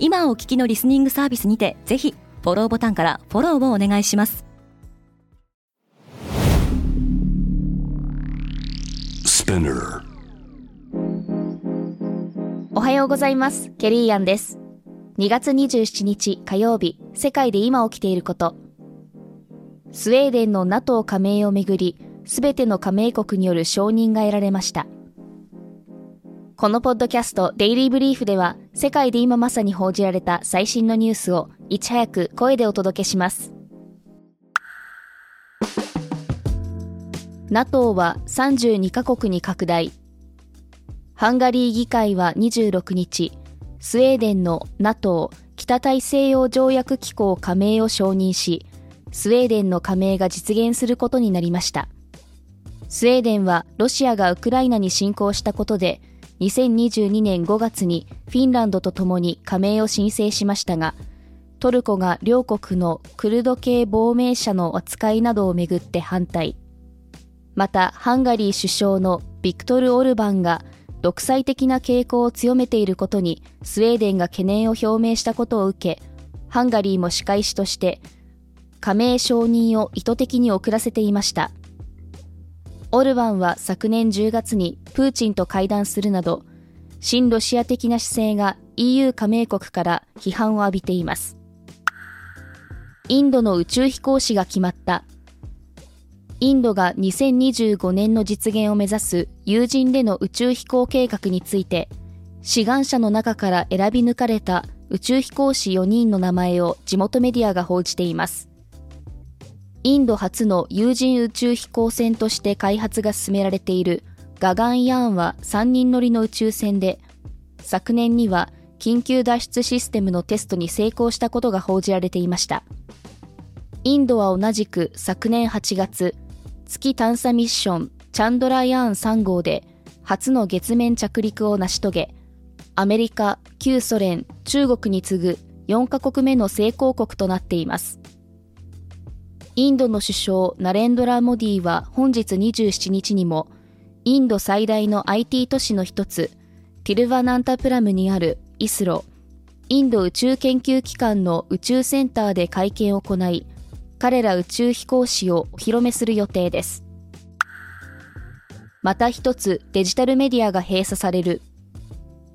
今お聞きのリスニングサービスにてぜひフォローボタンからフォローをお願いします。おはようございます。ケリーアンです。2月27日火曜日世界で今起きていること。スウェーデンの NATO 加盟をめぐりすべての加盟国による承認が得られましたこのポッドキャストデイリーブリーフでは世界で今まさに報じられた最新のニュースをいち早く声でお届けします。NATO は32カ国に拡大。ハンガリー議会は26日スウェーデンの NATO 北大西洋条約機構加盟を承認しスウェーデンの加盟が実現することになりました。スウェーデンはロシアがウクライナに侵攻したことで2022年5月にフィンランドとともに加盟を申請しましたが、トルコが両国のクルド系亡命者の扱いなどをめぐって反対。また、ハンガリー首相のビクトル・オルバンが独裁的な傾向を強めていることにスウェーデンが懸念を表明したことを受け、ハンガリーも仕返しとして加盟承認を意図的に遅らせていました。オルバンは昨年10月にプーチンと会談するなど、親ロシア的な姿勢が EU 加盟国から批判を浴びています。インドの宇宙飛行士が決まった。インドが2025年の実現を目指す有人での宇宙飛行計画について、志願者の中から選び抜かれた宇宙飛行士4人の名前を地元メディアが報じています。インド初の有人宇宙飛行船として開発が進められているガガンヤーンは3人乗りの宇宙船で、昨年には緊急脱出システムのテストに成功したことが報じられていました。インドは同じく昨年8月、月探査ミッションチャンドラヤーン3号で初の月面着陸を成し遂げ、アメリカ、旧ソ連、中国に次ぐ4カ国目の成功国となっています。インドの首相ナレンドラ・モディは本日27日にもインド最大の IT 都市の一つティルバナンタプラムにあるイスロインド宇宙研究機関の宇宙センターで会見を行い彼ら宇宙飛行士をお披露目する予定です。また一つデジタルメディアが閉鎖される。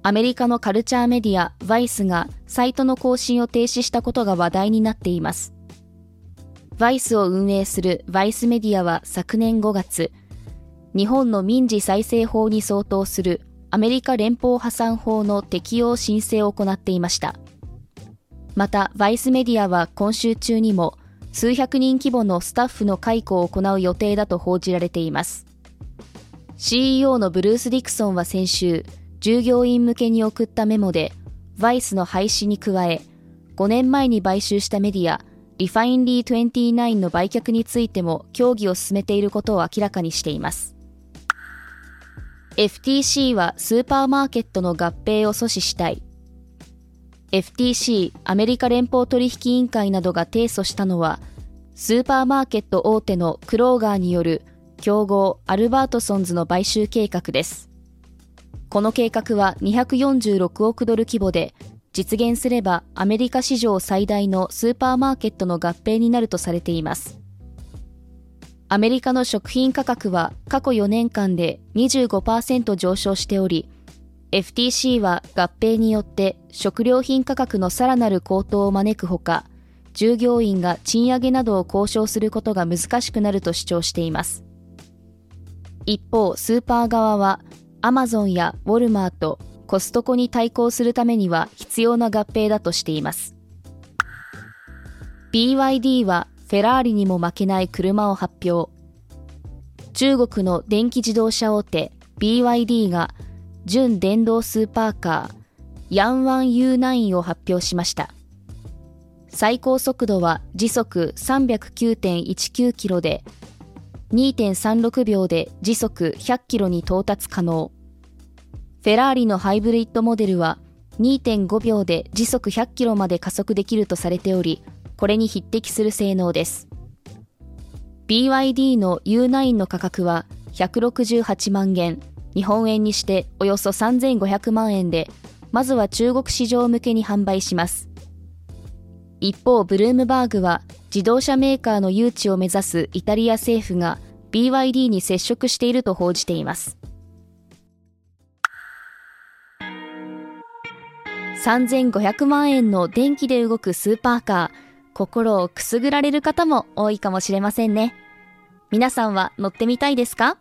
アメリカのカルチャーメディアバイスがサイトの更新を停止したことが話題になっています。バイスを運営するバイスメディアは昨年5月、日本の民事再生法に相当するアメリカ連邦破産法の適用申請を行っていました。また、バイスメディアは今週中にも数百人規模のスタッフの解雇を行う予定だと報じられています。CEO のブルース・ディクソンは先週、従業員向けに送ったメモで、バイスの廃止に加え、5年前に買収したメディア、リファインリー29の売却についても協議を進めていることを明らかにしています。FTC はスーパーマーケットの合併を阻止したい。FTC アメリカ連邦取引委員会などが提訴したのは、スーパーマーケット大手のクローガーによる競合アルバートソンズの買収計画です。この計画は246億ドル規模で実現すればアメリカ史上最大のスーパーマーケットの合併になるとされています。アメリカの食品価格は過去4年間で25%上昇しており、FTC は合併によって食料品価格のさらなる高騰を招くほか、従業員が賃上げなどを交渉することが難しくなると主張しています。一方、スーパー側は、アマゾンやウォルマート、コストコに対抗するためには必要な合併だとしています。BYD はフェラーリにも負けない車を発表。中国の電気自動車大手 BYD が純電動スーパーカーヤンワン U9 を発表しました。最高速度は時速309.19キロで、2.36秒で時速100キロに到達可能。フェラーリのハイブリッドモデルは2.5秒で時速100キロまで加速できるとされており、これに匹敵する性能です。BYD の U9 の価格は168万元、日本円にしておよそ3500万円で、まずは中国市場向けに販売します。一方、ブルームバーグは自動車メーカーの誘致を目指すイタリア政府が BYD に接触していると報じています。3500万円の電気で動くスーパーカー、心をくすぐられる方も多いかもしれませんね。皆さんは乗ってみたいですか？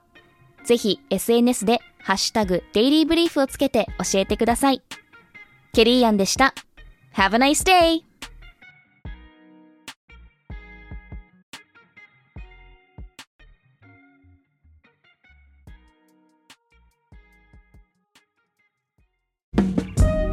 ぜひ SNS でハッシュタグデイリーブリーフをつけて教えてください。ケリーアンでした。Have a nice day!